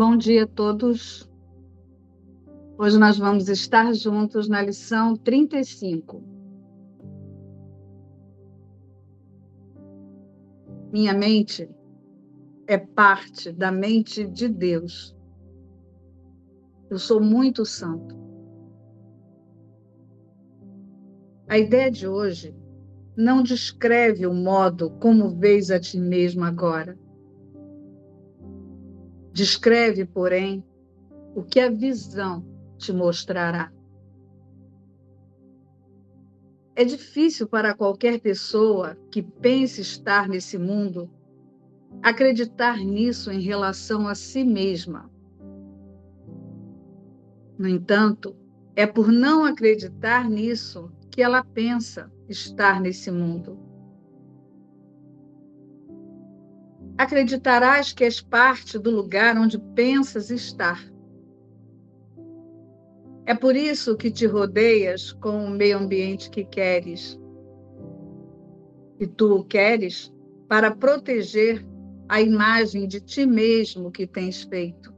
Bom dia a todos. Hoje nós vamos estar juntos na lição 35. Minha mente é parte da mente de Deus. Eu sou muito santo. A ideia de hoje não descreve o modo como vês a ti mesmo agora Descreve, porém, o que a visão te mostrará. É difícil para qualquer pessoa que pense estar nesse mundo acreditar nisso em relação a si mesma. No entanto, é por não acreditar nisso que ela pensa estar nesse mundo. Acreditarás que és parte do lugar onde pensas estar. É por isso que te rodeias com o meio ambiente que queres. E tu o queres para proteger a imagem de ti mesmo que tens feito.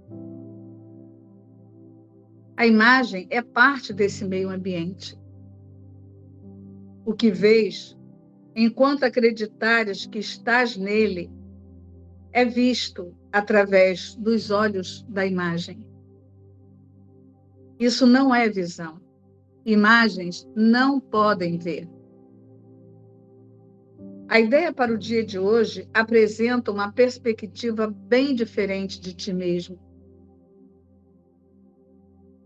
A imagem é parte desse meio ambiente. O que vês, enquanto acreditares que estás nele, é visto através dos olhos da imagem. Isso não é visão. Imagens não podem ver. A ideia para o dia de hoje apresenta uma perspectiva bem diferente de ti mesmo.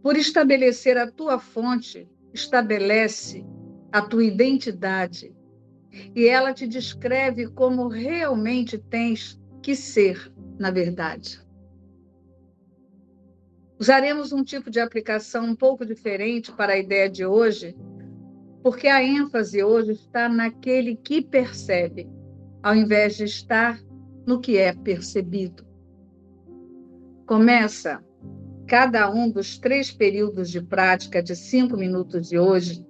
Por estabelecer a tua fonte, estabelece a tua identidade e ela te descreve como realmente tens que ser, na verdade. Usaremos um tipo de aplicação um pouco diferente para a ideia de hoje, porque a ênfase hoje está naquele que percebe, ao invés de estar no que é percebido. Começa cada um dos três períodos de prática de cinco minutos de hoje,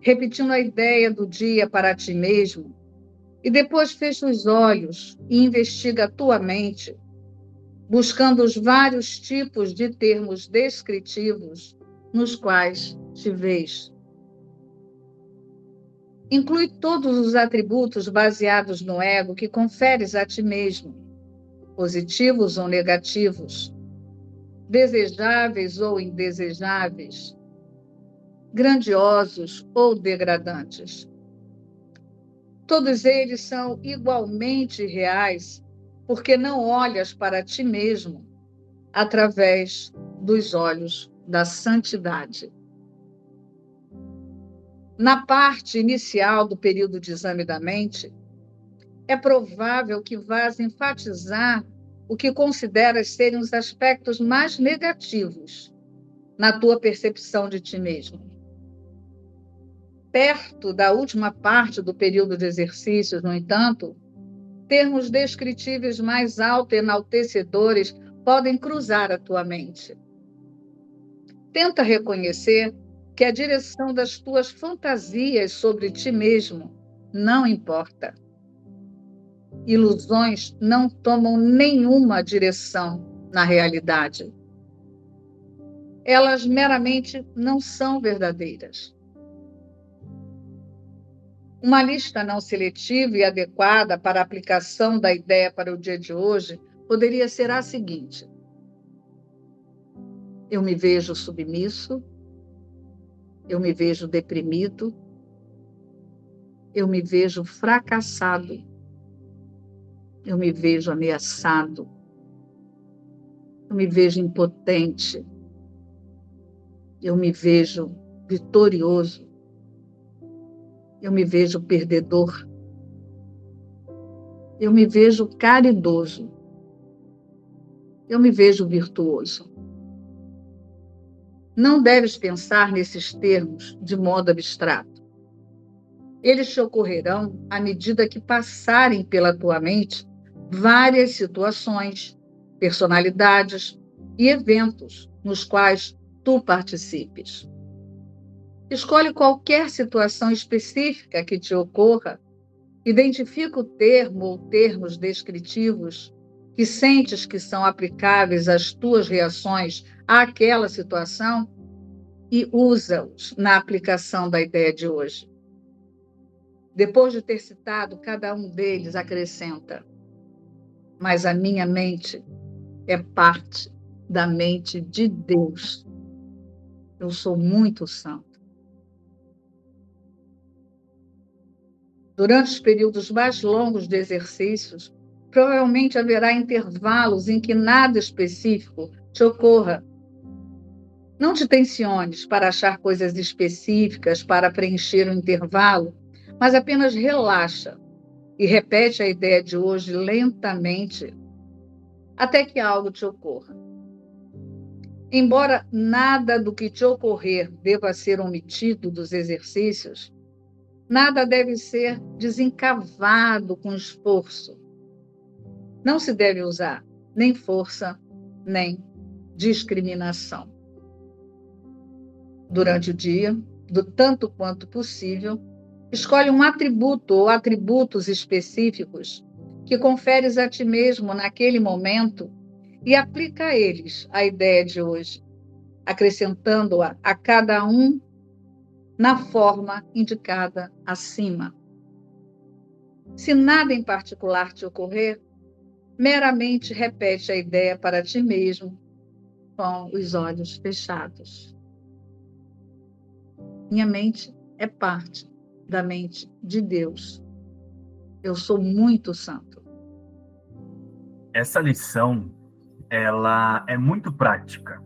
repetindo a ideia do dia para ti mesmo e depois fecha os olhos e investiga a tua mente, buscando os vários tipos de termos descritivos nos quais te vês. Inclui todos os atributos baseados no ego que conferes a ti mesmo, positivos ou negativos, desejáveis ou indesejáveis, grandiosos ou degradantes. Todos eles são igualmente reais, porque não olhas para ti mesmo através dos olhos da santidade. Na parte inicial do período de exame da mente, é provável que vás enfatizar o que consideras serem os aspectos mais negativos na tua percepção de ti mesmo perto da última parte do período de exercícios, no entanto, termos descritíveis mais alto enaltecedores podem cruzar a tua mente. Tenta reconhecer que a direção das tuas fantasias sobre ti mesmo não importa. Ilusões não tomam nenhuma direção na realidade. Elas meramente não são verdadeiras. Uma lista não seletiva e adequada para a aplicação da ideia para o dia de hoje poderia ser a seguinte: eu me vejo submisso, eu me vejo deprimido, eu me vejo fracassado, eu me vejo ameaçado, eu me vejo impotente, eu me vejo vitorioso, eu me vejo perdedor. Eu me vejo caridoso. Eu me vejo virtuoso. Não deves pensar nesses termos de modo abstrato. Eles te ocorrerão à medida que passarem pela tua mente várias situações, personalidades e eventos nos quais tu participes. Escolhe qualquer situação específica que te ocorra, identifica o termo ou termos descritivos que sentes que são aplicáveis às tuas reações àquela situação e usa-os na aplicação da ideia de hoje. Depois de ter citado cada um deles, acrescenta: Mas a minha mente é parte da mente de Deus. Eu sou muito santo. Durante os períodos mais longos de exercícios, provavelmente haverá intervalos em que nada específico te ocorra. Não te tensiones para achar coisas específicas para preencher o intervalo, mas apenas relaxa e repete a ideia de hoje lentamente até que algo te ocorra. Embora nada do que te ocorrer deva ser omitido dos exercícios, nada deve ser desencavado com esforço. Não se deve usar nem força, nem discriminação. Durante o dia, do tanto quanto possível, escolhe um atributo ou atributos específicos que conferes a ti mesmo naquele momento e aplica a eles a ideia de hoje, acrescentando-a a cada um na forma indicada acima. Se nada em particular te ocorrer, meramente repete a ideia para ti mesmo com os olhos fechados. Minha mente é parte da mente de Deus. Eu sou muito santo. Essa lição ela é muito prática,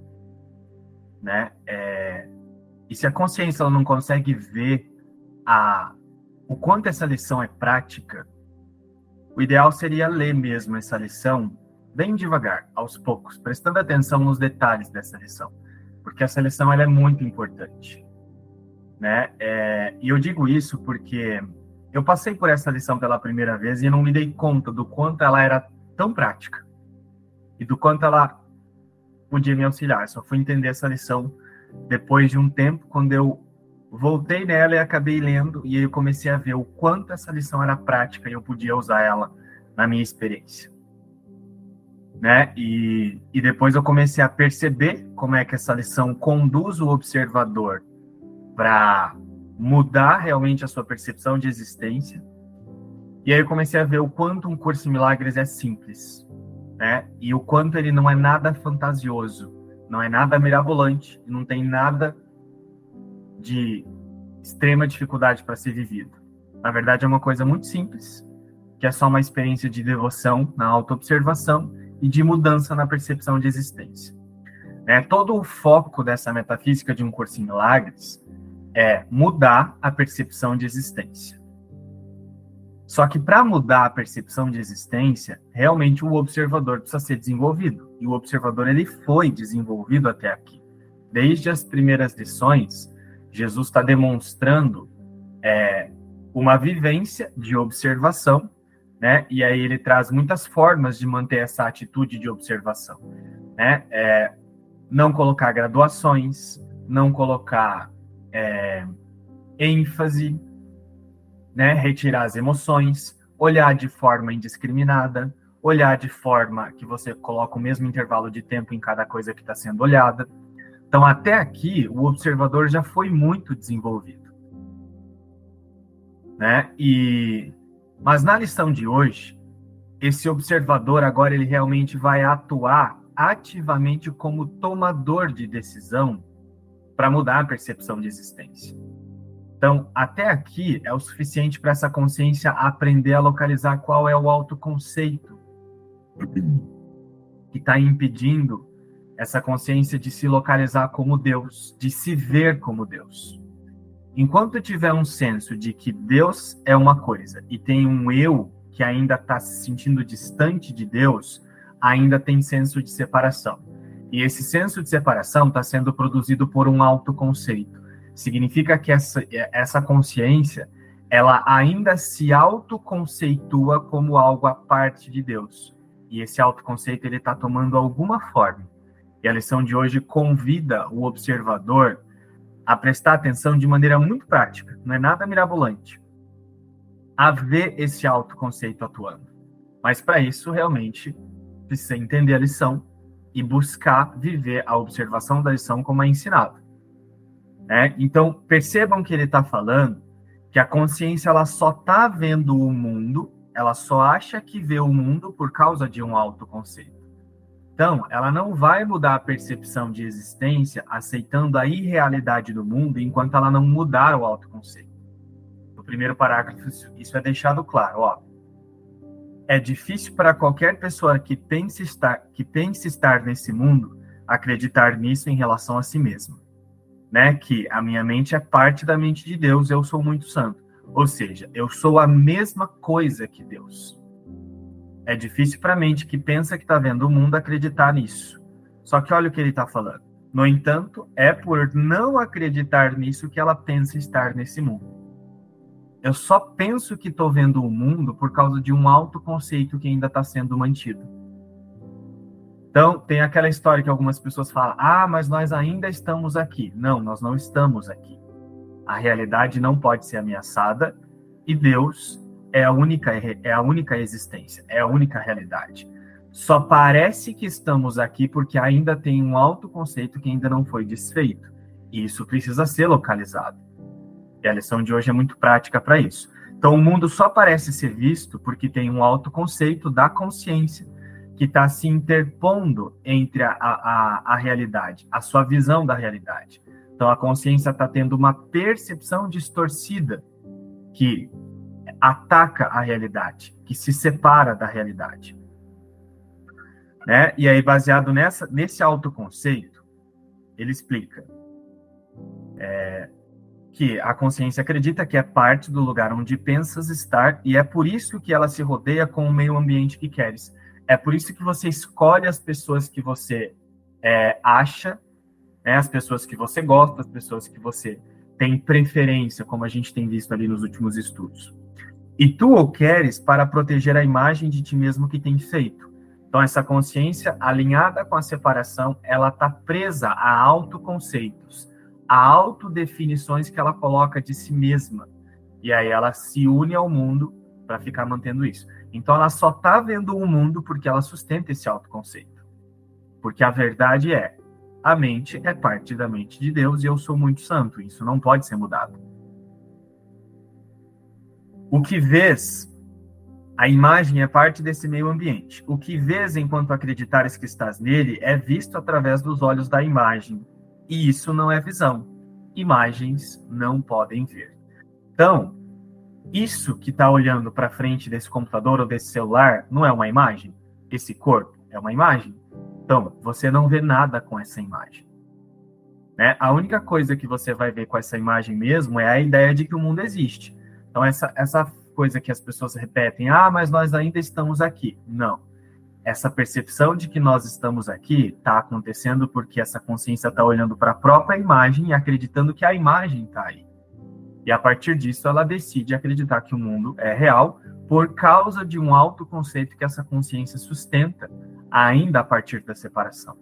né? É, e se a consciência ela não consegue ver a, o quanto essa lição é prática, o ideal seria ler mesmo essa lição bem devagar, aos poucos, prestando atenção nos detalhes dessa lição, porque essa lição ela é muito importante, né? É, e eu digo isso porque eu passei por essa lição pela primeira vez e não me dei conta do quanto ela era tão prática e do quanto ela podia me auxiliar. Só fui entender essa lição depois de um tempo, quando eu voltei nela e acabei lendo, e eu comecei a ver o quanto essa lição era prática e eu podia usar ela na minha experiência. Né? E, e depois eu comecei a perceber como é que essa lição conduz o observador para mudar realmente a sua percepção de existência. E aí eu comecei a ver o quanto um curso em milagres é simples né? E o quanto ele não é nada fantasioso, não é nada mirabolante, não tem nada de extrema dificuldade para ser vivido. Na verdade, é uma coisa muito simples, que é só uma experiência de devoção na autoobservação e de mudança na percepção de existência. É, todo o foco dessa metafísica de um curso em milagres é mudar a percepção de existência. Só que para mudar a percepção de existência, realmente o observador precisa ser desenvolvido. E o observador ele foi desenvolvido até aqui. Desde as primeiras lições, Jesus está demonstrando é, uma vivência de observação, né? E aí ele traz muitas formas de manter essa atitude de observação, né? É, não colocar graduações, não colocar é, ênfase, né, retirar as emoções, olhar de forma indiscriminada, olhar de forma que você coloca o mesmo intervalo de tempo em cada coisa que está sendo olhada. Então, até aqui, o observador já foi muito desenvolvido. Né? E, mas na lição de hoje, esse observador agora ele realmente vai atuar ativamente como tomador de decisão para mudar a percepção de existência. Então, até aqui é o suficiente para essa consciência aprender a localizar qual é o autoconceito que está impedindo essa consciência de se localizar como Deus, de se ver como Deus. Enquanto tiver um senso de que Deus é uma coisa e tem um eu que ainda está se sentindo distante de Deus, ainda tem senso de separação. E esse senso de separação está sendo produzido por um autoconceito. Significa que essa, essa consciência, ela ainda se autoconceitua como algo à parte de Deus. E esse autoconceito, ele está tomando alguma forma. E a lição de hoje convida o observador a prestar atenção de maneira muito prática, não é nada mirabolante, a ver esse autoconceito atuando. Mas para isso, realmente, precisa entender a lição e buscar viver a observação da lição como é ensinado. Né? Então, percebam que ele está falando que a consciência ela só está vendo o mundo, ela só acha que vê o mundo por causa de um autoconceito. Então, ela não vai mudar a percepção de existência aceitando a irrealidade do mundo enquanto ela não mudar o autoconceito. No primeiro parágrafo, isso é deixado claro. Ó, é difícil para qualquer pessoa que pense estar, que pense estar nesse mundo acreditar nisso em relação a si mesma. Né? Que a minha mente é parte da mente de Deus, eu sou muito santo. Ou seja, eu sou a mesma coisa que Deus. É difícil para a mente que pensa que está vendo o mundo acreditar nisso. Só que olha o que ele está falando. No entanto, é por não acreditar nisso que ela pensa estar nesse mundo. Eu só penso que estou vendo o mundo por causa de um autoconceito que ainda está sendo mantido. Então, tem aquela história que algumas pessoas falam: ah, mas nós ainda estamos aqui. Não, nós não estamos aqui. A realidade não pode ser ameaçada e Deus é a única é a única existência, é a única realidade. Só parece que estamos aqui porque ainda tem um autoconceito que ainda não foi desfeito. E isso precisa ser localizado. E a lição de hoje é muito prática para isso. Então, o mundo só parece ser visto porque tem um autoconceito da consciência que está se interpondo entre a, a, a realidade, a sua visão da realidade. Então, a consciência está tendo uma percepção distorcida que ataca a realidade, que se separa da realidade. Né? E aí, baseado nessa, nesse autoconceito, ele explica é, que a consciência acredita que é parte do lugar onde pensas estar e é por isso que ela se rodeia com o meio ambiente que queres. É por isso que você escolhe as pessoas que você é, acha, né, as pessoas que você gosta, as pessoas que você tem preferência, como a gente tem visto ali nos últimos estudos. E tu o queres para proteger a imagem de ti mesmo que tem feito. Então, essa consciência alinhada com a separação, ela está presa a autoconceitos, a autodefinições que ela coloca de si mesma. E aí ela se une ao mundo para ficar mantendo isso. Então, ela só está vendo o mundo porque ela sustenta esse autoconceito. Porque a verdade é, a mente é parte da mente de Deus e eu sou muito santo. Isso não pode ser mudado. O que vês, a imagem é parte desse meio ambiente. O que vês enquanto acreditares que estás nele é visto através dos olhos da imagem. E isso não é visão. Imagens não podem ver. Então, isso que está olhando para frente desse computador ou desse celular não é uma imagem? Esse corpo é uma imagem? Então, você não vê nada com essa imagem. Né? A única coisa que você vai ver com essa imagem mesmo é a ideia de que o mundo existe. Então, essa, essa coisa que as pessoas repetem, ah, mas nós ainda estamos aqui. Não. Essa percepção de que nós estamos aqui está acontecendo porque essa consciência está olhando para a própria imagem e acreditando que a imagem está aí. E a partir disso, ela decide acreditar que o mundo é real por causa de um autoconceito que essa consciência sustenta, ainda a partir da separação.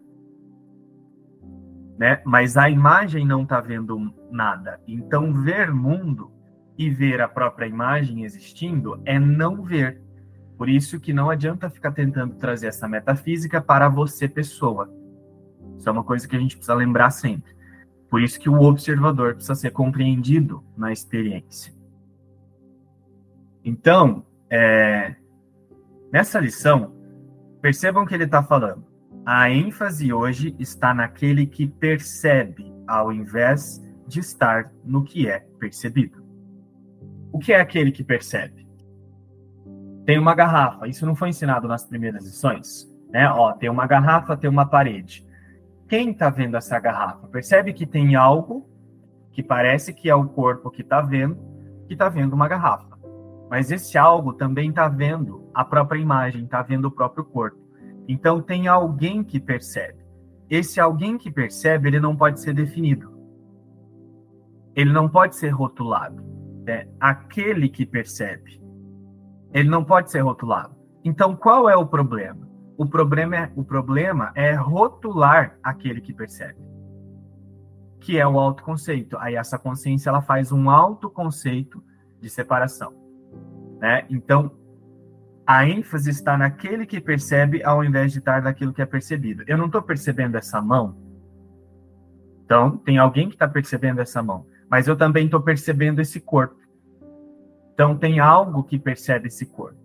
Né? Mas a imagem não está vendo nada. Então, ver mundo e ver a própria imagem existindo é não ver. Por isso que não adianta ficar tentando trazer essa metafísica para você, pessoa. Isso é uma coisa que a gente precisa lembrar sempre. Por isso que o observador precisa ser compreendido na experiência. Então, é, nessa lição, percebam que ele está falando. A ênfase hoje está naquele que percebe, ao invés de estar no que é percebido. O que é aquele que percebe? Tem uma garrafa. Isso não foi ensinado nas primeiras lições, né? Ó, tem uma garrafa, tem uma parede. Quem está vendo essa garrafa percebe que tem algo que parece que é o corpo que está vendo, que está vendo uma garrafa. Mas esse algo também está vendo a própria imagem, está vendo o próprio corpo. Então tem alguém que percebe. Esse alguém que percebe, ele não pode ser definido. Ele não pode ser rotulado é aquele que percebe. Ele não pode ser rotulado. Então, qual é o problema? O problema é, o problema é rotular aquele que percebe, que é o autoconceito. Aí essa consciência ela faz um autoconceito de separação, né? Então, a ênfase está naquele que percebe ao invés de estar naquilo que é percebido. Eu não estou percebendo essa mão. Então, tem alguém que está percebendo essa mão. Mas eu também estou percebendo esse corpo. Então, tem algo que percebe esse corpo.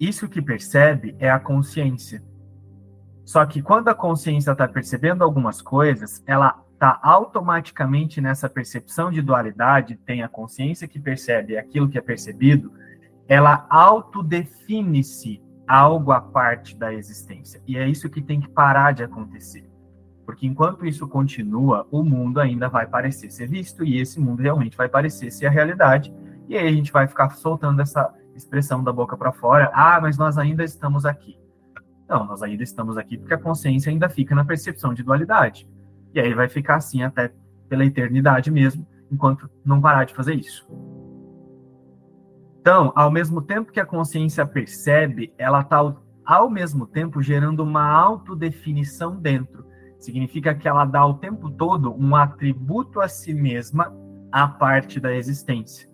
Isso que percebe é a consciência. Só que quando a consciência está percebendo algumas coisas, ela está automaticamente nessa percepção de dualidade, tem a consciência que percebe aquilo que é percebido, ela autodefine-se algo à parte da existência. E é isso que tem que parar de acontecer. Porque enquanto isso continua, o mundo ainda vai parecer ser visto e esse mundo realmente vai parecer ser a realidade. E aí a gente vai ficar soltando essa expressão da boca para fora: ah, mas nós ainda estamos aqui. Não, nós ainda estamos aqui porque a consciência ainda fica na percepção de dualidade. E aí vai ficar assim até pela eternidade mesmo, enquanto não parar de fazer isso. Então, ao mesmo tempo que a consciência percebe, ela está ao mesmo tempo gerando uma autodefinição dentro. Significa que ela dá o tempo todo um atributo a si mesma à parte da existência.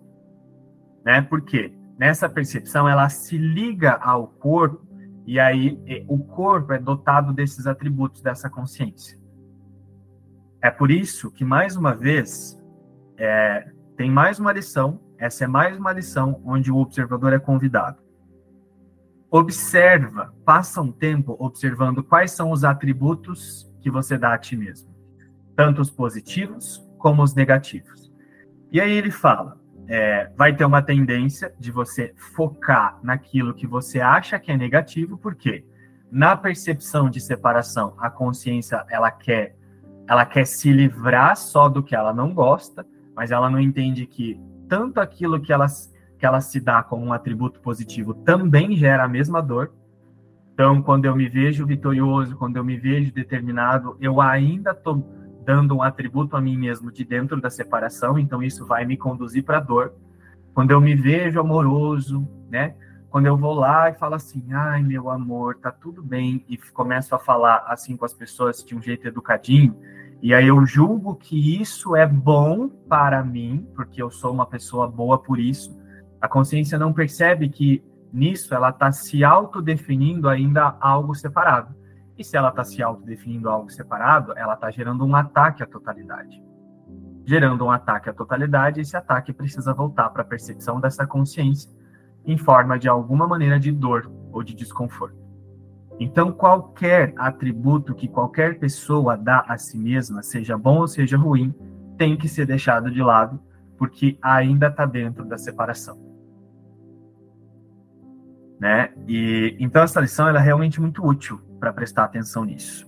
Né? Por quê? Nessa percepção, ela se liga ao corpo e aí o corpo é dotado desses atributos dessa consciência. É por isso que, mais uma vez, é, tem mais uma lição essa é mais uma lição onde o observador é convidado. Observa, passa um tempo observando quais são os atributos que você dá a ti mesmo, tanto os positivos como os negativos. E aí ele fala: é, vai ter uma tendência de você focar naquilo que você acha que é negativo, porque na percepção de separação, a consciência ela quer, ela quer se livrar só do que ela não gosta, mas ela não entende que tanto aquilo que ela, que ela se dá como um atributo positivo também gera a mesma dor. Então, quando eu me vejo vitorioso, quando eu me vejo determinado, eu ainda estou dando um atributo a mim mesmo de dentro da separação, então isso vai me conduzir para dor. Quando eu me vejo amoroso, né? Quando eu vou lá e falo assim, ai meu amor, tá tudo bem, e começo a falar assim com as pessoas de um jeito educadinho, e aí eu julgo que isso é bom para mim, porque eu sou uma pessoa boa por isso. A consciência não percebe que nisso ela está se autodefinindo ainda algo separado. E se ela está se autodefinindo algo separado, ela está gerando um ataque à totalidade. Gerando um ataque à totalidade, esse ataque precisa voltar para a percepção dessa consciência em forma de alguma maneira de dor ou de desconforto. Então, qualquer atributo que qualquer pessoa dá a si mesma, seja bom ou seja ruim, tem que ser deixado de lado, porque ainda está dentro da separação. Né? E então essa lição é realmente muito útil para prestar atenção nisso.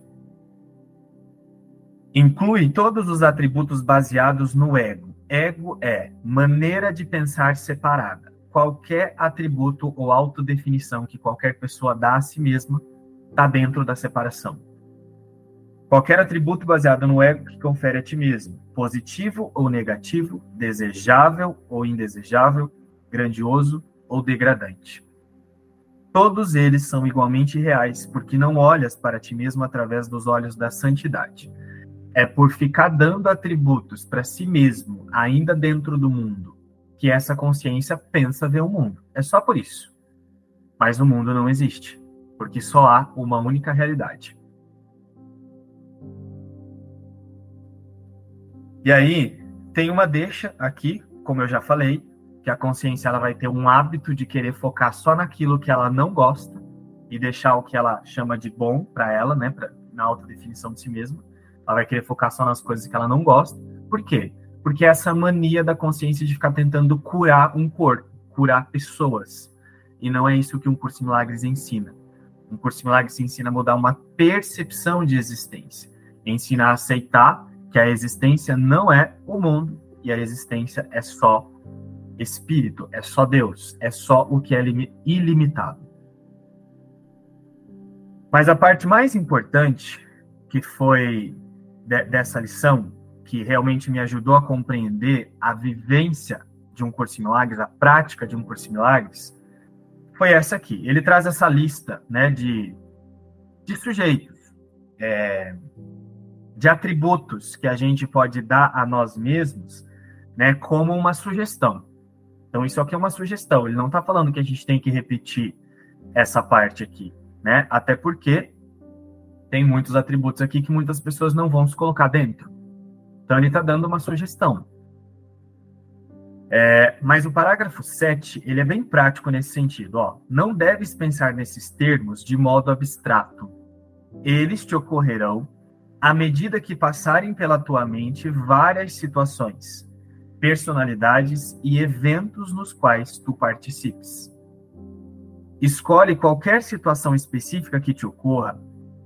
Inclui todos os atributos baseados no ego. Ego é maneira de pensar separada. Qualquer atributo ou autodefinição que qualquer pessoa dá a si mesma está dentro da separação. Qualquer atributo baseado no ego que confere a ti mesmo, positivo ou negativo, desejável ou indesejável, grandioso ou degradante. Todos eles são igualmente reais, porque não olhas para ti mesmo através dos olhos da santidade. É por ficar dando atributos para si mesmo, ainda dentro do mundo, que essa consciência pensa ver o mundo. É só por isso. Mas o mundo não existe porque só há uma única realidade. E aí, tem uma deixa aqui, como eu já falei, que a consciência ela vai ter um hábito de querer focar só naquilo que ela não gosta e deixar o que ela chama de bom para ela, né, pra, na autodefinição de si mesma. Ela vai querer focar só nas coisas que ela não gosta. Por quê? Porque é essa mania da consciência de ficar tentando curar um corpo, curar pessoas. E não é isso que um curso milagres ensina. Um curso milagres ensina a mudar uma percepção de existência. Ensina a aceitar que a existência não é o mundo e a existência é só espírito, é só Deus, é só o que é ilimitado. Mas a parte mais importante que foi de, dessa lição, que realmente me ajudou a compreender a vivência de um curso de milagres, a prática de um curso de milagres, foi essa aqui. Ele traz essa lista né, de, de sujeitos, é, de atributos que a gente pode dar a nós mesmos né, como uma sugestão. Então, isso aqui é uma sugestão. Ele não está falando que a gente tem que repetir essa parte aqui, né? Até porque tem muitos atributos aqui que muitas pessoas não vão se colocar dentro. Então ele está dando uma sugestão. É, mas o parágrafo 7, ele é bem prático nesse sentido. Ó. Não deves pensar nesses termos de modo abstrato. Eles te ocorrerão à medida que passarem pela tua mente várias situações, personalidades e eventos nos quais tu participes. Escolhe qualquer situação específica que te ocorra,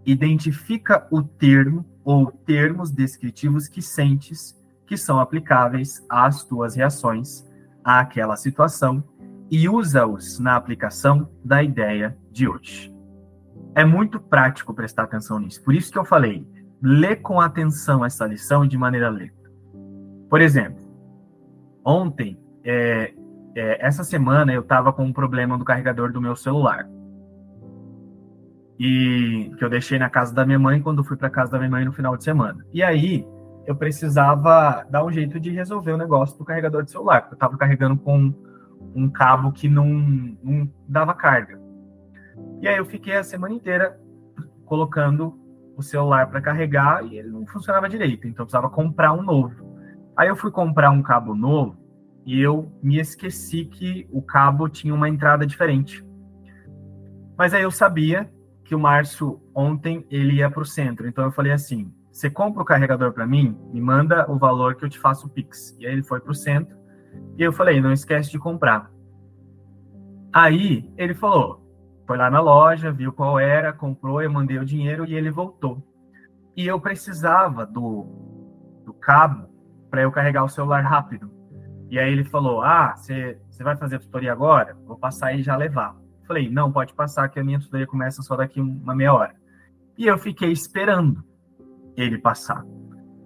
identifica o termo ou termos descritivos que sentes que são aplicáveis às tuas reações àquela situação e usa-os na aplicação da ideia de hoje. É muito prático prestar atenção nisso. Por isso que eu falei, lê com atenção essa lição de maneira lenta. Por exemplo, ontem, é, é, essa semana eu estava com um problema no carregador do meu celular. E que eu deixei na casa da minha mãe quando fui para casa da minha mãe no final de semana. E aí eu precisava dar um jeito de resolver o negócio do carregador de celular. Eu estava carregando com um cabo que não, não dava carga. E aí eu fiquei a semana inteira colocando o celular para carregar e ele não funcionava direito, então eu precisava comprar um novo. Aí eu fui comprar um cabo novo e eu me esqueci que o cabo tinha uma entrada diferente. Mas aí eu sabia que o Márcio ontem ele ia para o centro, então eu falei assim: você compra o carregador para mim, me manda o valor que eu te faço o Pix. E aí ele foi para o centro e eu falei: não esquece de comprar. Aí ele falou: foi lá na loja, viu qual era, comprou, eu mandei o dinheiro e ele voltou. E eu precisava do, do cabo para eu carregar o celular rápido. E aí ele falou: Ah, você vai fazer a tutoria agora? Vou passar e já levar. Falei: Não, pode passar, que a minha tutoria começa só daqui uma meia hora. E eu fiquei esperando ele passar.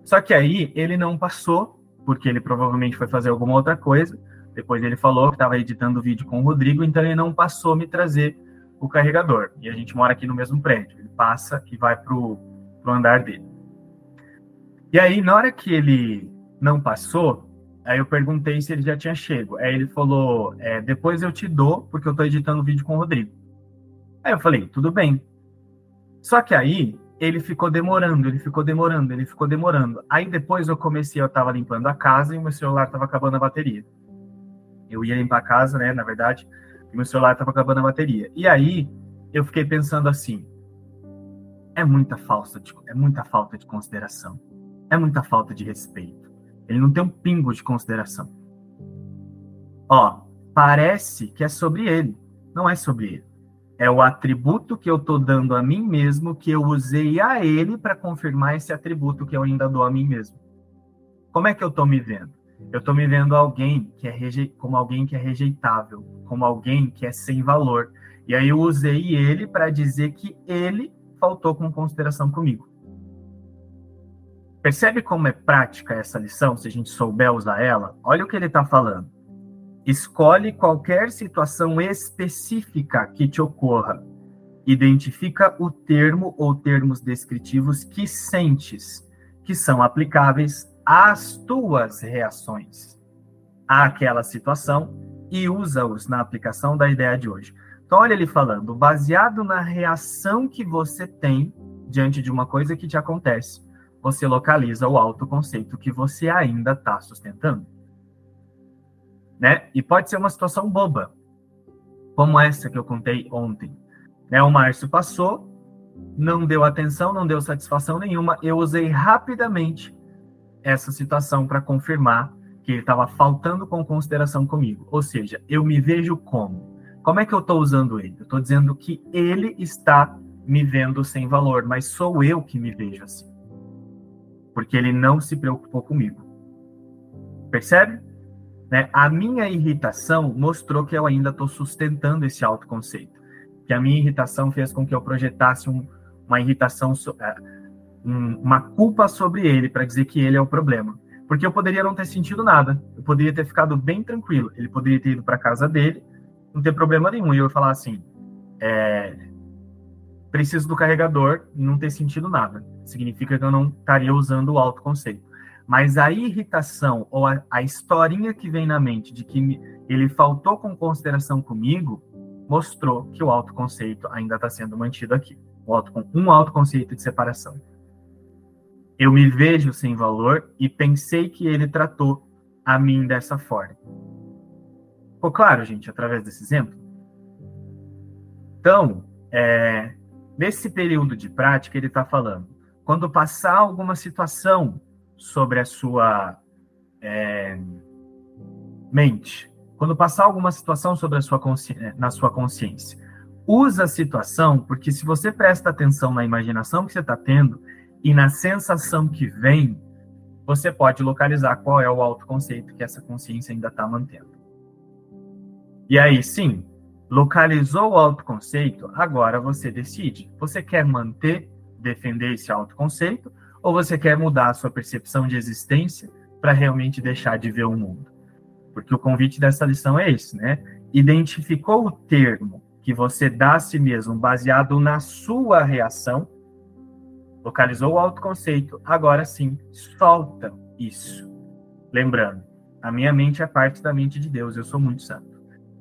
Só que aí ele não passou, porque ele provavelmente foi fazer alguma outra coisa. Depois ele falou que estava editando o vídeo com o Rodrigo, então ele não passou me trazer o carregador. E a gente mora aqui no mesmo prédio. Ele passa e vai pro, pro andar dele. E aí, na hora que ele não passou, aí eu perguntei se ele já tinha chego. Aí ele falou: é, depois eu te dou, porque eu estou editando o vídeo com o Rodrigo. Aí eu falei: tudo bem. Só que aí ele ficou demorando, ele ficou demorando, ele ficou demorando. Aí depois eu comecei, eu estava limpando a casa e meu celular estava acabando a bateria. Eu ia limpar a casa, né, na verdade, e meu celular estava acabando a bateria. E aí eu fiquei pensando assim: é muita falta de, é muita falta de consideração, é muita falta de respeito. Ele não tem um pingo de consideração. Ó, parece que é sobre ele, não é sobre ele. É o atributo que eu estou dando a mim mesmo que eu usei a ele para confirmar esse atributo que eu ainda dou a mim mesmo. Como é que eu estou me vendo? Eu estou me vendo alguém que é reje... como alguém que é rejeitável, como alguém que é sem valor. E aí eu usei ele para dizer que ele faltou com consideração comigo. Percebe como é prática essa lição, se a gente souber usar ela? Olha o que ele está falando. Escolhe qualquer situação específica que te ocorra. Identifica o termo ou termos descritivos que sentes, que são aplicáveis as tuas reações àquela situação e usa-os na aplicação da ideia de hoje. Então, olha ele falando, baseado na reação que você tem diante de uma coisa que te acontece, você localiza o autoconceito que você ainda está sustentando. Né? E pode ser uma situação boba, como essa que eu contei ontem. Né? O Márcio passou, não deu atenção, não deu satisfação nenhuma, eu usei rapidamente essa situação para confirmar que ele estava faltando com consideração comigo. Ou seja, eu me vejo como? Como é que eu estou usando ele? Eu estou dizendo que ele está me vendo sem valor, mas sou eu que me vejo assim. Porque ele não se preocupou comigo. Percebe? Né? A minha irritação mostrou que eu ainda estou sustentando esse autoconceito. Que a minha irritação fez com que eu projetasse um, uma irritação. Uh, um, uma culpa sobre ele para dizer que ele é o problema. Porque eu poderia não ter sentido nada, eu poderia ter ficado bem tranquilo, ele poderia ter ido para casa dele, não ter problema nenhum, e eu falar assim: é, preciso do carregador, não ter sentido nada. Significa que eu não estaria usando o autoconceito. Mas a irritação ou a, a historinha que vem na mente de que me, ele faltou com consideração comigo mostrou que o autoconceito ainda está sendo mantido aqui. Um autoconceito de separação. Eu me vejo sem valor e pensei que ele tratou a mim dessa forma. Ficou claro, gente, através desse exemplo? Então, é, nesse período de prática, ele está falando, quando passar alguma situação sobre a sua é, mente, quando passar alguma situação sobre a sua na sua consciência, usa a situação, porque se você presta atenção na imaginação que você está tendo e na sensação que vem, você pode localizar qual é o autoconceito que essa consciência ainda está mantendo. E aí, sim, localizou o autoconceito, agora você decide. Você quer manter, defender esse autoconceito, ou você quer mudar a sua percepção de existência para realmente deixar de ver o mundo? Porque o convite dessa lição é esse, né? Identificou o termo que você dá a si mesmo baseado na sua reação, localizou o autoconceito, agora sim, solta isso. Lembrando, a minha mente é parte da mente de Deus, eu sou muito santo.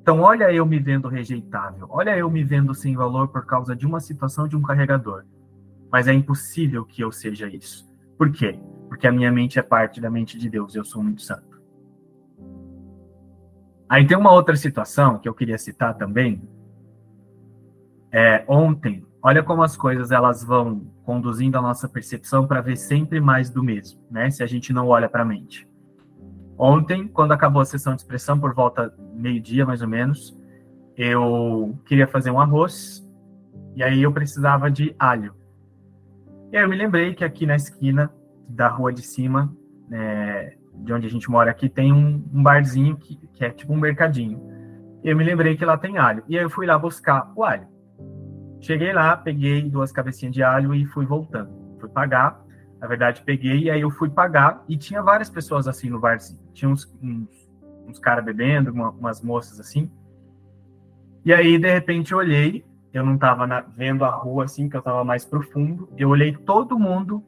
Então, olha eu me vendo rejeitável, olha eu me vendo sem valor por causa de uma situação de um carregador. Mas é impossível que eu seja isso. Por quê? Porque a minha mente é parte da mente de Deus, eu sou muito santo. Aí tem uma outra situação que eu queria citar também. É, ontem, olha como as coisas elas vão conduzindo a nossa percepção para ver sempre mais do mesmo, né? Se a gente não olha para a mente. Ontem, quando acabou a sessão de expressão, por volta meio-dia mais ou menos, eu queria fazer um arroz e aí eu precisava de alho. E aí eu me lembrei que aqui na esquina da rua de cima, é, de onde a gente mora aqui, tem um, um barzinho que, que, é tipo um mercadinho. E eu me lembrei que lá tem alho. E aí eu fui lá buscar o alho. Cheguei lá, peguei duas cabecinhas de alho e fui voltando. Fui pagar. Na verdade, peguei e aí eu fui pagar e tinha várias pessoas assim no barzinho. Tinha uns, uns, uns caras bebendo, uma, umas moças assim. E aí, de repente, eu olhei, eu não estava vendo a rua assim, que eu estava mais profundo. Eu olhei todo mundo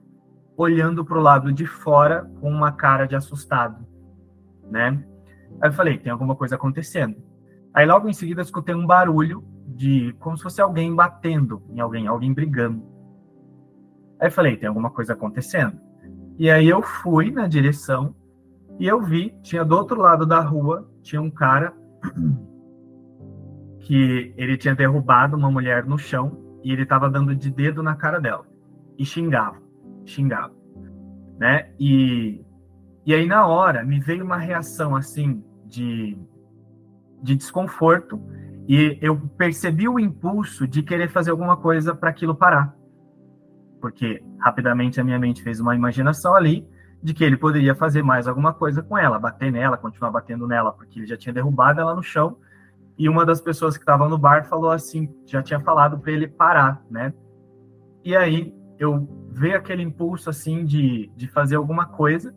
olhando para o lado de fora com uma cara de assustado, né? Aí eu falei, tem alguma coisa acontecendo. Aí logo em seguida eu escutei um barulho de como se fosse alguém batendo em alguém, alguém brigando. Aí eu falei, tem alguma coisa acontecendo. E aí eu fui na direção e eu vi, tinha do outro lado da rua, tinha um cara que ele tinha derrubado uma mulher no chão e ele estava dando de dedo na cara dela e xingava xingava, né? E, e aí na hora me veio uma reação assim de, de desconforto e eu percebi o impulso de querer fazer alguma coisa para aquilo parar. Porque rapidamente a minha mente fez uma imaginação ali de que ele poderia fazer mais alguma coisa com ela, bater nela, continuar batendo nela, porque ele já tinha derrubado ela no chão. E uma das pessoas que estava no bar falou assim, já tinha falado para ele parar, né? E aí eu veio aquele impulso assim de, de fazer alguma coisa.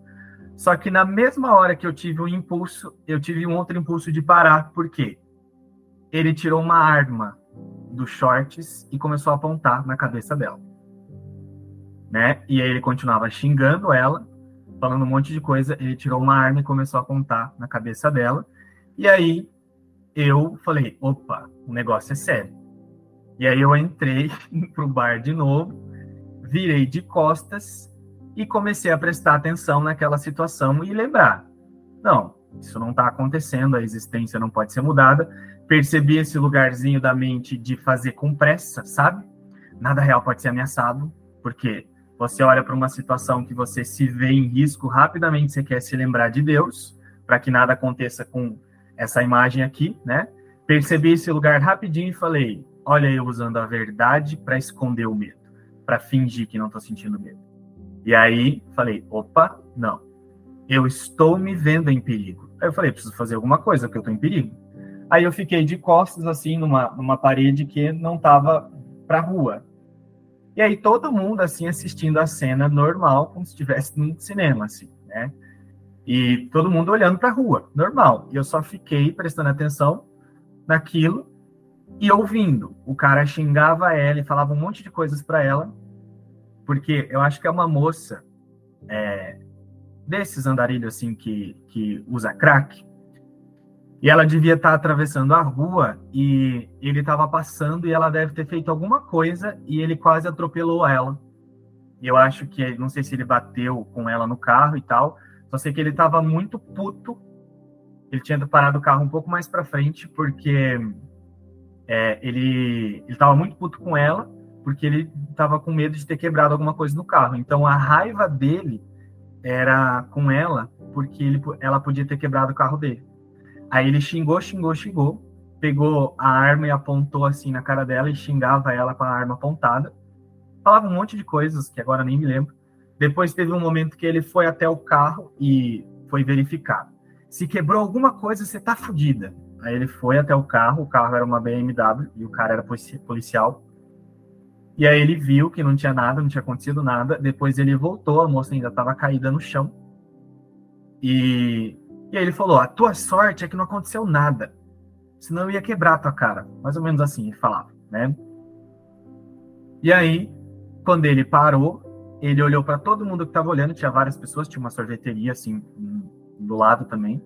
Só que na mesma hora que eu tive um impulso, eu tive um outro impulso de parar, por quê? Ele tirou uma arma dos shorts e começou a apontar na cabeça dela. Né? E aí ele continuava xingando ela, falando um monte de coisa, ele tirou uma arma e começou a apontar na cabeça dela. E aí eu falei, opa, o negócio é sério. E aí eu entrei pro bar de novo virei de costas e comecei a prestar atenção naquela situação e lembrar: não, isso não está acontecendo, a existência não pode ser mudada. Percebi esse lugarzinho da mente de fazer com pressa, sabe? Nada real pode ser ameaçado, porque você olha para uma situação que você se vê em risco, rapidamente você quer se lembrar de Deus, para que nada aconteça com essa imagem aqui, né? Percebi esse lugar rapidinho e falei: olha eu usando a verdade para esconder o medo para fingir que não estou sentindo medo. E aí falei, opa, não. Eu estou me vendo em perigo. Aí eu falei, preciso fazer alguma coisa, porque eu estou em perigo. Aí eu fiquei de costas, assim, numa, numa parede que não estava para rua. E aí todo mundo, assim, assistindo a cena normal, como se estivesse num cinema, assim, né? E todo mundo olhando para a rua, normal. E eu só fiquei prestando atenção naquilo e ouvindo. O cara xingava ela e falava um monte de coisas para ela porque eu acho que é uma moça é, desses andarilhos assim que, que usa crack. E ela devia estar atravessando a rua e ele estava passando e ela deve ter feito alguma coisa e ele quase atropelou ela. Eu acho que, não sei se ele bateu com ela no carro e tal, só sei que ele estava muito puto. Ele tinha parado o carro um pouco mais para frente porque é, ele estava muito puto com ela, porque ele estava com medo de ter quebrado alguma coisa no carro. Então a raiva dele era com ela porque ele, ela podia ter quebrado o carro dele. Aí ele xingou, xingou, xingou, pegou a arma e apontou assim na cara dela e xingava ela com a arma apontada. Falava um monte de coisas que agora nem me lembro. Depois teve um momento que ele foi até o carro e foi verificar. Se quebrou alguma coisa, você tá fodida. Aí ele foi até o carro, o carro era uma BMW e o cara era policial. E aí ele viu que não tinha nada, não tinha acontecido nada. Depois ele voltou, a moça ainda estava caída no chão. E e aí ele falou: a tua sorte é que não aconteceu nada. Senão eu ia quebrar a tua cara. Mais ou menos assim ele falava, né? E aí, quando ele parou, ele olhou para todo mundo que estava olhando, tinha várias pessoas, tinha uma sorveteria assim do lado também.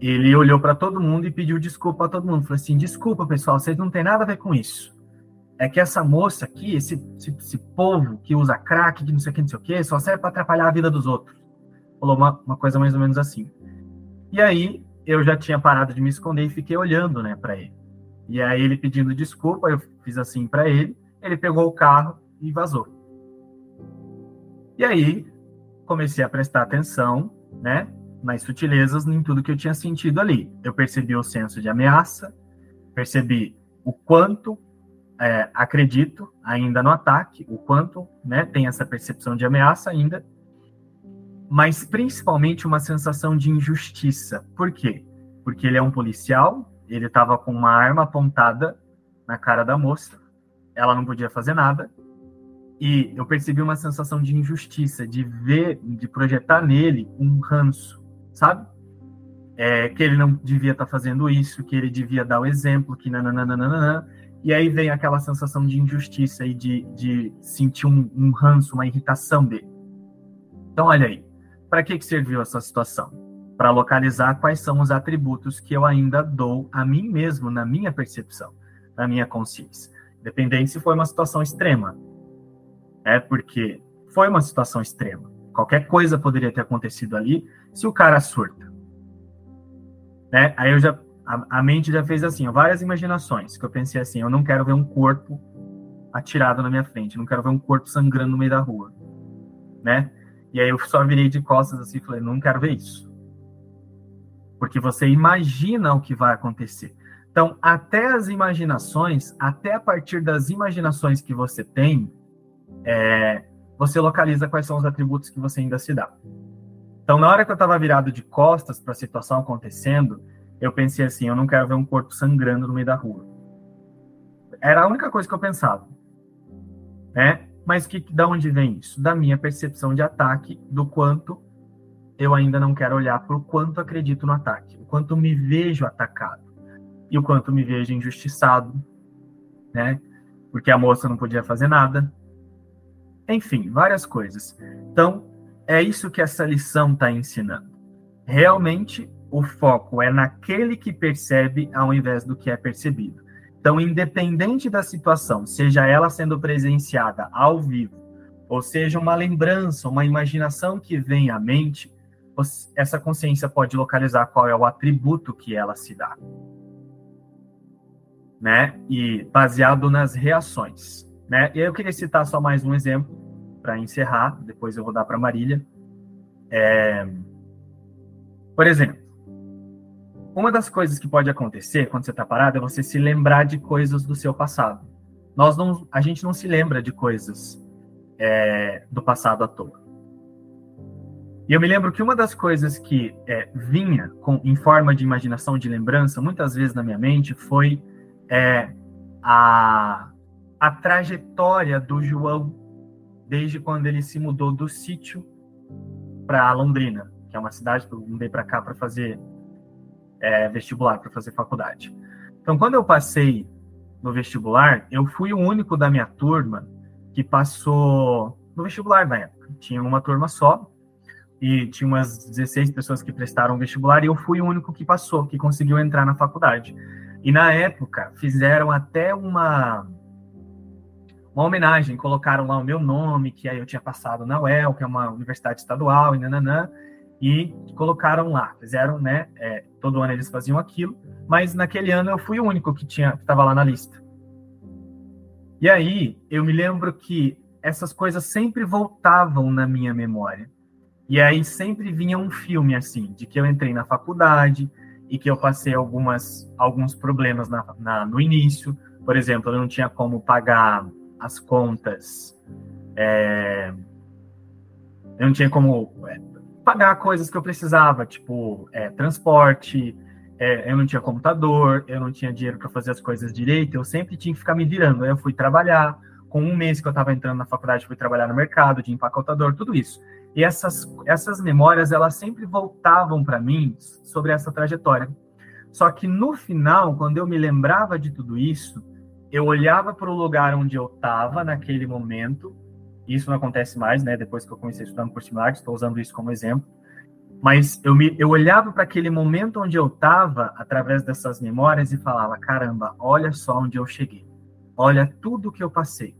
Ele olhou para todo mundo e pediu desculpa a todo mundo. Falou assim: desculpa, pessoal, vocês não têm nada a ver com isso. É que essa moça aqui, esse, esse, esse povo que usa crack, que não sei o que, não sei o que, só serve para atrapalhar a vida dos outros. Falou uma, uma coisa mais ou menos assim. E aí eu já tinha parado de me esconder e fiquei olhando, né, para ele. E aí ele pedindo desculpa, eu fiz assim para ele, ele pegou o carro e vazou. E aí comecei a prestar atenção, né, nas sutilezas em tudo que eu tinha sentido ali. Eu percebi o senso de ameaça, percebi o quanto é, acredito ainda no ataque, o quanto, né, tem essa percepção de ameaça ainda mas principalmente uma sensação de injustiça. Por quê? Porque ele é um policial, ele estava com uma arma apontada na cara da moça, ela não podia fazer nada, e eu percebi uma sensação de injustiça, de ver, de projetar nele um ranço, sabe? É, que ele não devia estar tá fazendo isso, que ele devia dar o exemplo, que nananana, e aí vem aquela sensação de injustiça e de, de sentir um, um ranço, uma irritação dele. Então, olha aí, para que, que serviu essa situação? Para localizar quais são os atributos que eu ainda dou a mim mesmo, na minha percepção, na minha consciência. Dependente se foi uma situação extrema. É porque foi uma situação extrema. Qualquer coisa poderia ter acontecido ali se o cara surta. Né? Aí eu já a, a mente já fez assim, várias imaginações que eu pensei assim, eu não quero ver um corpo atirado na minha frente, não quero ver um corpo sangrando no meio da rua, né? E aí eu só virei de costas assim e falei, não quero ver isso. Porque você imagina o que vai acontecer. Então, até as imaginações, até a partir das imaginações que você tem, é, você localiza quais são os atributos que você ainda se dá. Então, na hora que eu estava virado de costas para a situação acontecendo, eu pensei assim: eu não quero ver um corpo sangrando no meio da rua. Era a única coisa que eu pensava. Né? Mas que, da onde vem isso? Da minha percepção de ataque, do quanto eu ainda não quero olhar para o quanto acredito no ataque, o quanto me vejo atacado e o quanto me vejo injustiçado, né? Porque a moça não podia fazer nada. Enfim, várias coisas. Então, é isso que essa lição está ensinando. Realmente, o foco é naquele que percebe ao invés do que é percebido. Então, independente da situação, seja ela sendo presenciada ao vivo, ou seja uma lembrança, uma imaginação que vem à mente, essa consciência pode localizar qual é o atributo que ela se dá. Né? E baseado nas reações. Né? E eu queria citar só mais um exemplo para encerrar, depois eu vou dar para Marília. É... Por exemplo, uma das coisas que pode acontecer quando você está parado é você se lembrar de coisas do seu passado. Nós não, a gente não se lembra de coisas é, do passado à toa. E eu me lembro que uma das coisas que é, vinha com, em forma de imaginação, de lembrança, muitas vezes na minha mente, foi é, a, a trajetória do João desde quando ele se mudou do sítio para Londrina, que é uma cidade que eu mudei para cá para fazer é, vestibular para fazer faculdade. Então, quando eu passei no vestibular, eu fui o único da minha turma que passou no vestibular na época. Tinha uma turma só. e tinha umas 16 pessoas que prestaram vestibular e eu fui o único que passou, que conseguiu entrar na faculdade. E na época fizeram até uma uma homenagem, colocaram lá o meu nome, que aí eu tinha passado na UEL, que é uma universidade estadual, e nananã, e colocaram lá, fizeram, né, é, todo ano eles faziam aquilo, mas naquele ano eu fui o único que tinha que estava lá na lista. E aí eu me lembro que essas coisas sempre voltavam na minha memória. E aí sempre vinha um filme assim, de que eu entrei na faculdade e que eu passei algumas alguns problemas na, na no início. Por exemplo, eu não tinha como pagar as contas. É, eu não tinha como é, pagar coisas que eu precisava, tipo é, transporte, é, eu não tinha computador, eu não tinha dinheiro para fazer as coisas direito, eu sempre tinha que ficar me virando. Aí eu fui trabalhar, com um mês que eu estava entrando na faculdade, fui trabalhar no mercado de empacotador, tudo isso. E essas, essas memórias, elas sempre voltavam para mim sobre essa trajetória. Só que no final, quando eu me lembrava de tudo isso, eu olhava para o lugar onde eu estava naquele momento. Isso não acontece mais, né? Depois que eu comecei a estudar no estou usando isso como exemplo. Mas eu, me, eu olhava para aquele momento onde eu estava, através dessas memórias, e falava: caramba, olha só onde eu cheguei. Olha tudo que eu passei.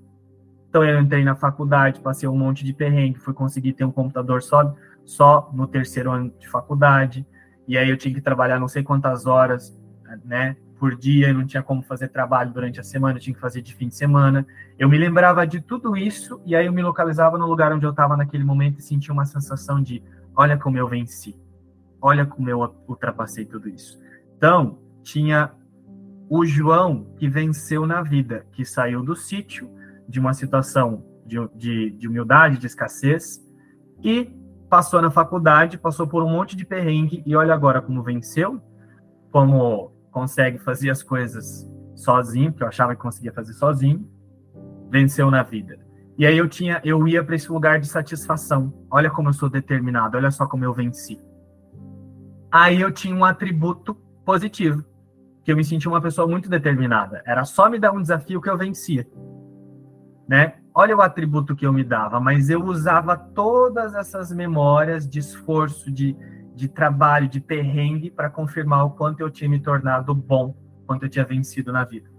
Então eu entrei na faculdade, passei um monte de perrengue, fui conseguir ter um computador só, só no terceiro ano de faculdade. E aí eu tinha que trabalhar não sei quantas horas, né? Por dia, eu não tinha como fazer trabalho durante a semana, eu tinha que fazer de fim de semana. Eu me lembrava de tudo isso e aí eu me localizava no lugar onde eu estava naquele momento e sentia uma sensação de: olha como eu venci, olha como eu ultrapassei tudo isso. Então, tinha o João que venceu na vida, que saiu do sítio, de uma situação de, de, de humildade, de escassez, e passou na faculdade, passou por um monte de perrengue, e olha agora como venceu, como consegue fazer as coisas sozinho, que eu achava que conseguia fazer sozinho, venceu na vida. E aí eu tinha, eu ia para esse lugar de satisfação. Olha como eu sou determinado, olha só como eu venci. Aí eu tinha um atributo positivo, que eu me sentia uma pessoa muito determinada. Era só me dar um desafio que eu vencia. Né? Olha o atributo que eu me dava, mas eu usava todas essas memórias de esforço, de, de trabalho, de perrengue, para confirmar o quanto eu tinha me tornado bom, quanto eu tinha vencido na vida.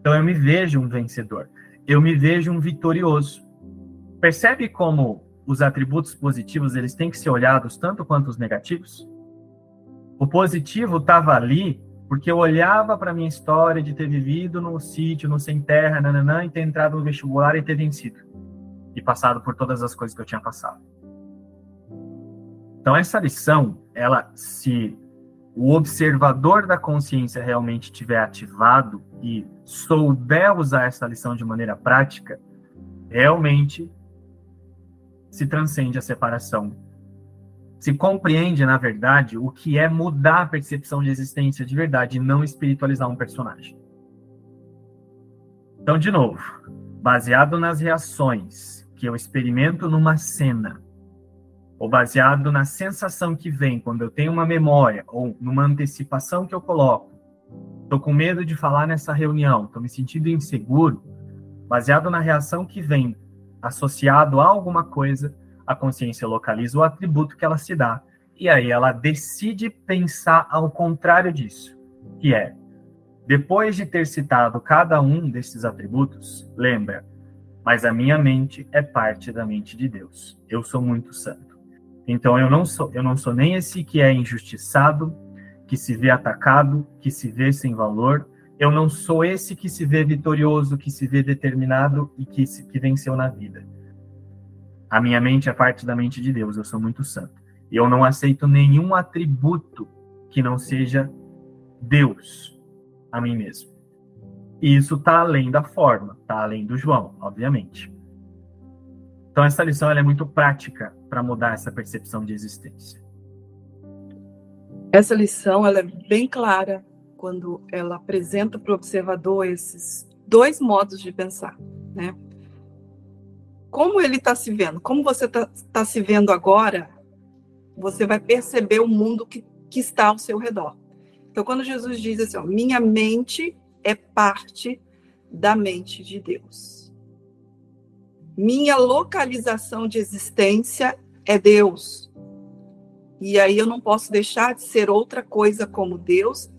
Então eu me vejo um vencedor, eu me vejo um vitorioso. Percebe como os atributos positivos eles têm que ser olhados tanto quanto os negativos? O positivo estava ali porque eu olhava para minha história de ter vivido no sítio, no sem terra, nananã, e ter entrado no vestibular e ter vencido e passado por todas as coisas que eu tinha passado. Então, essa lição, ela, se o observador da consciência realmente tiver ativado e souber usar essa lição de maneira prática, realmente se transcende a separação. Se compreende, na verdade, o que é mudar a percepção de existência de verdade e não espiritualizar um personagem. Então, de novo, baseado nas reações que eu experimento numa cena, ou baseado na sensação que vem quando eu tenho uma memória ou numa antecipação que eu coloco. Estou com medo de falar nessa reunião, estou me sentindo inseguro. Baseado na reação que vem associado a alguma coisa, a consciência localiza o atributo que ela se dá. E aí ela decide pensar ao contrário disso, que é, depois de ter citado cada um desses atributos, lembra, mas a minha mente é parte da mente de Deus. Eu sou muito santo. Então eu não sou, eu não sou nem esse que é injustiçado, que se vê atacado, que se vê sem valor. Eu não sou esse que se vê vitorioso, que se vê determinado e que, se, que venceu na vida. A minha mente é parte da mente de Deus, eu sou muito santo. Eu não aceito nenhum atributo que não seja Deus a mim mesmo. E isso está além da forma, está além do João, obviamente. Então essa lição é muito prática para mudar essa percepção de existência. Essa lição ela é bem clara quando ela apresenta para o observador esses dois modos de pensar, né? Como ele está se vendo, como você está tá se vendo agora, você vai perceber o mundo que, que está ao seu redor. Então, quando Jesus diz assim, ó, minha mente é parte da mente de Deus. Minha localização de existência é Deus. E aí eu não posso deixar de ser outra coisa como Deus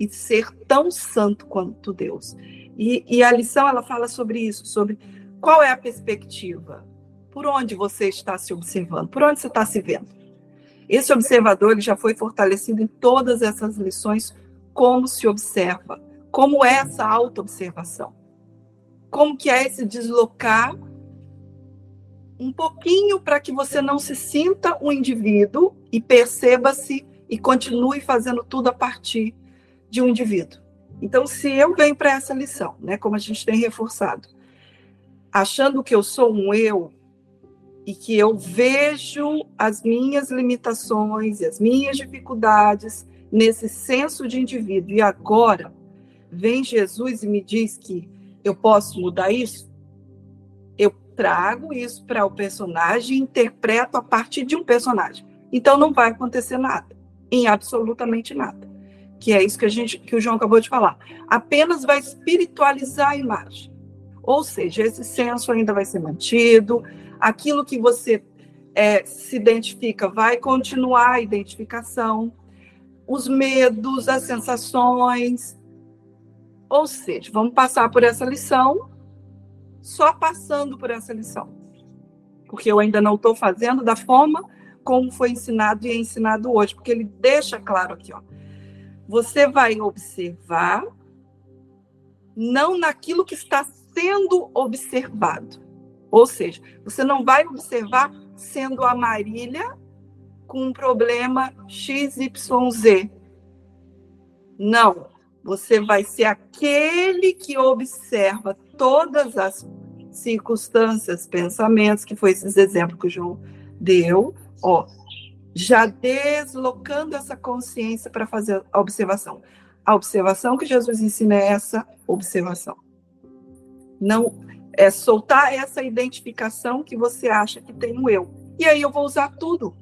e ser tão santo quanto Deus. E, e a lição ela fala sobre isso, sobre qual é a perspectiva, por onde você está se observando, por onde você está se vendo. Esse observador ele já foi fortalecido em todas essas lições, como se observa, como é essa autoobservação, como que é esse deslocar um pouquinho para que você não se sinta um indivíduo e perceba-se e continue fazendo tudo a partir de um indivíduo. Então, se eu venho para essa lição, né, como a gente tem reforçado, achando que eu sou um eu e que eu vejo as minhas limitações e as minhas dificuldades nesse senso de indivíduo, e agora vem Jesus e me diz que eu posso mudar isso, trago isso para o personagem e interpreto a partir de um personagem. Então não vai acontecer nada, em absolutamente nada. Que é isso que a gente que o João acabou de falar. Apenas vai espiritualizar a imagem. Ou seja, esse senso ainda vai ser mantido, aquilo que você é, se identifica vai continuar a identificação, os medos, as sensações, ou seja, vamos passar por essa lição, só passando por essa lição. Porque eu ainda não estou fazendo da forma como foi ensinado e é ensinado hoje, porque ele deixa claro aqui, ó. Você vai observar não naquilo que está sendo observado. Ou seja, você não vai observar sendo a Marília com um problema XYZ. Não. Você vai ser aquele que observa todas as circunstâncias, pensamentos, que foi esses exemplos que o João deu, ó, já deslocando essa consciência para fazer a observação. A observação que Jesus ensina é essa observação. Não é soltar essa identificação que você acha que tem o eu. E aí eu vou usar tudo.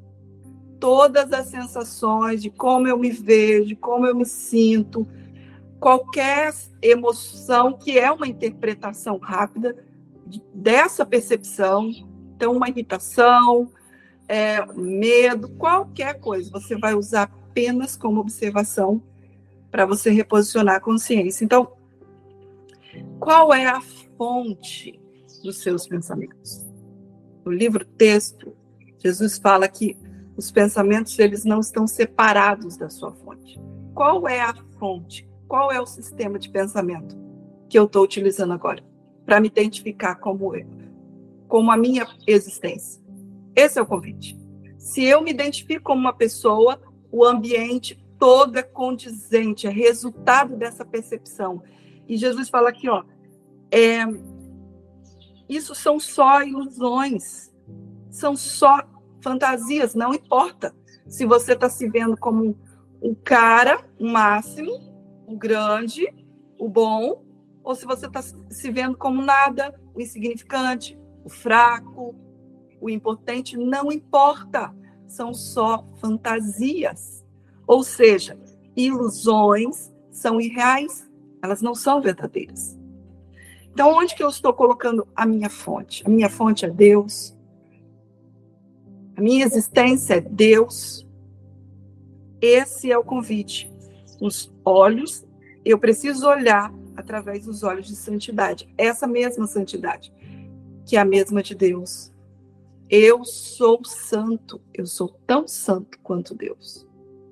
Todas as sensações de como eu me vejo, de como eu me sinto, qualquer emoção que é uma interpretação rápida dessa percepção, então uma irritação, é, medo, qualquer coisa, você vai usar apenas como observação para você reposicionar a consciência. Então, qual é a fonte dos seus pensamentos? No livro texto, Jesus fala que os pensamentos eles não estão separados da sua fonte. Qual é a fonte? Qual é o sistema de pensamento que eu estou utilizando agora para me identificar como eu, como a minha existência. Esse é o convite. Se eu me identifico como uma pessoa, o ambiente todo é condizente, é resultado dessa percepção. E Jesus fala aqui, ó, é, isso são só ilusões, são só fantasias, não importa se você está se vendo como um cara, máximo, o grande, o bom, ou se você está se vendo como nada, o insignificante, o fraco, o impotente, não importa. São só fantasias. Ou seja, ilusões são irreais, elas não são verdadeiras. Então, onde que eu estou colocando a minha fonte? A minha fonte é Deus. A minha existência é Deus. Esse é o convite os olhos, eu preciso olhar através dos olhos de santidade, essa mesma santidade, que é a mesma de Deus. Eu sou santo, eu sou tão santo quanto Deus.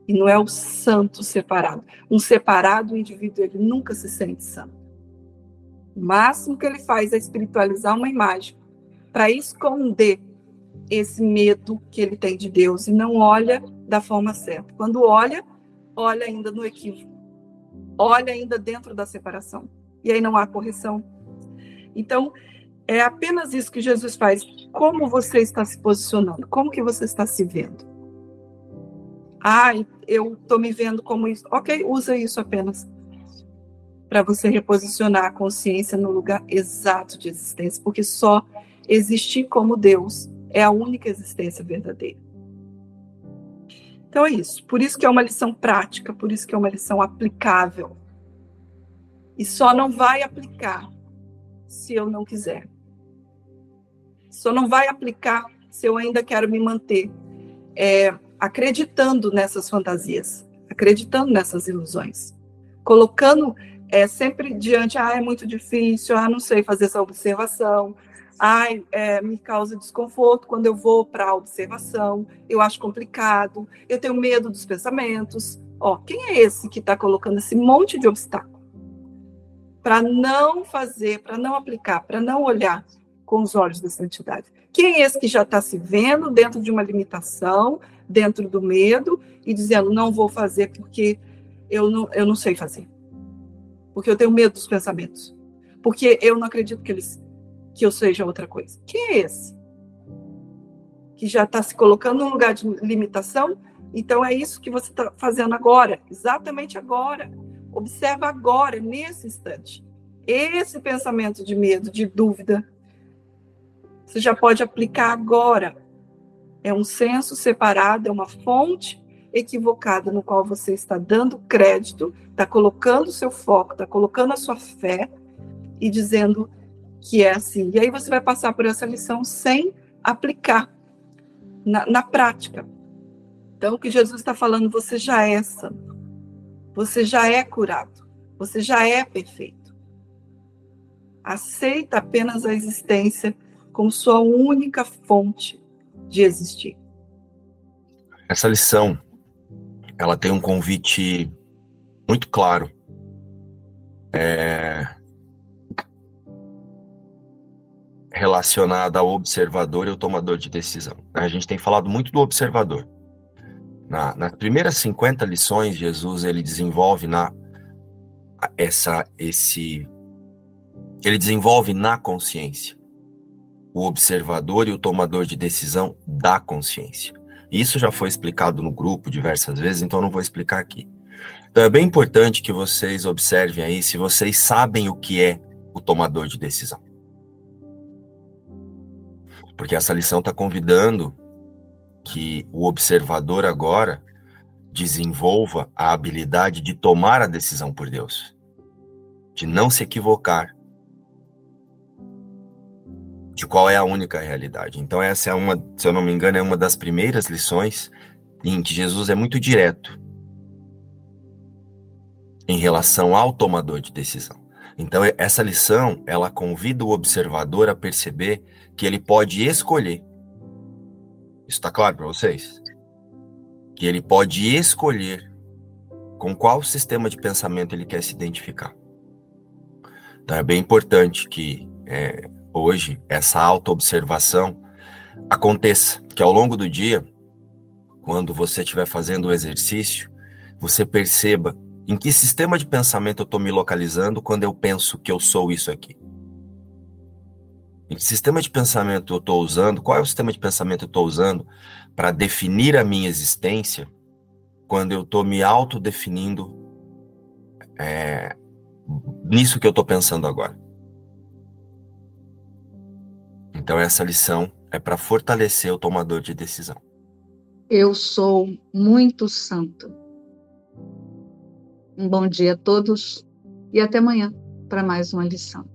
E não é o santo separado. Um separado, indivíduo, ele nunca se sente santo. O máximo que ele faz é espiritualizar uma imagem para esconder esse medo que ele tem de Deus e não olha da forma certa. Quando olha, olha ainda no equívoco, olha ainda dentro da separação. E aí não há correção. Então, é apenas isso que Jesus faz. Como você está se posicionando? Como que você está se vendo? Ah, eu estou me vendo como isso. Ok, usa isso apenas para você reposicionar a consciência no lugar exato de existência, porque só existir como Deus é a única existência verdadeira. Então é isso. Por isso que é uma lição prática, por isso que é uma lição aplicável. E só não vai aplicar se eu não quiser. Só não vai aplicar se eu ainda quero me manter é, acreditando nessas fantasias, acreditando nessas ilusões, colocando é, sempre diante, ah, é muito difícil, ah, não sei fazer essa observação, ah, é, me causa desconforto quando eu vou para a observação, eu acho complicado, eu tenho medo dos pensamentos. Ó, quem é esse que está colocando esse monte de obstáculo? Para não fazer, para não aplicar, para não olhar com os olhos da santidade. Quem é esse que já está se vendo dentro de uma limitação, dentro do medo, e dizendo, não vou fazer porque eu não, eu não sei fazer? Porque eu tenho medo dos pensamentos. Porque eu não acredito que, eles, que eu seja outra coisa. Quem é esse? Que já está se colocando num lugar de limitação? Então é isso que você está fazendo agora, exatamente agora. Observa agora, nesse instante. Esse pensamento de medo, de dúvida, você já pode aplicar agora. É um senso separado, é uma fonte equivocada no qual você está dando crédito, está colocando o seu foco, está colocando a sua fé e dizendo que é assim. E aí você vai passar por essa lição sem aplicar na, na prática. Então, o que Jesus está falando, você já é santo, você já é curado, você já é perfeito. Aceita apenas a existência como sua única fonte de existir. Essa lição, ela tem um convite muito claro. É... relacionada ao observador e ao tomador de decisão. A gente tem falado muito do observador. Na, nas primeiras 50 lições, Jesus ele desenvolve na essa esse ele desenvolve na consciência o observador e o tomador de decisão da consciência. Isso já foi explicado no grupo diversas vezes, então não vou explicar aqui. Então é bem importante que vocês observem aí se vocês sabem o que é o tomador de decisão. Porque essa lição está convidando que o observador agora desenvolva a habilidade de tomar a decisão por Deus, de não se equivocar de qual é a única realidade. Então essa é uma, se eu não me engano, é uma das primeiras lições em que Jesus é muito direto em relação ao tomador de decisão. Então essa lição, ela convida o observador a perceber que ele pode escolher. Isso está claro para vocês? Que ele pode escolher com qual sistema de pensamento ele quer se identificar. Então é bem importante que é, hoje essa autoobservação aconteça, que ao longo do dia, quando você estiver fazendo o exercício, você perceba em que sistema de pensamento eu estou me localizando quando eu penso que eu sou isso aqui. Em que sistema de pensamento eu estou usando, qual é o sistema de pensamento eu estou usando para definir a minha existência quando eu estou me autodefinindo é, nisso que eu estou pensando agora. Então, essa lição é para fortalecer o tomador de decisão. Eu sou muito santo. Um bom dia a todos e até amanhã para mais uma lição.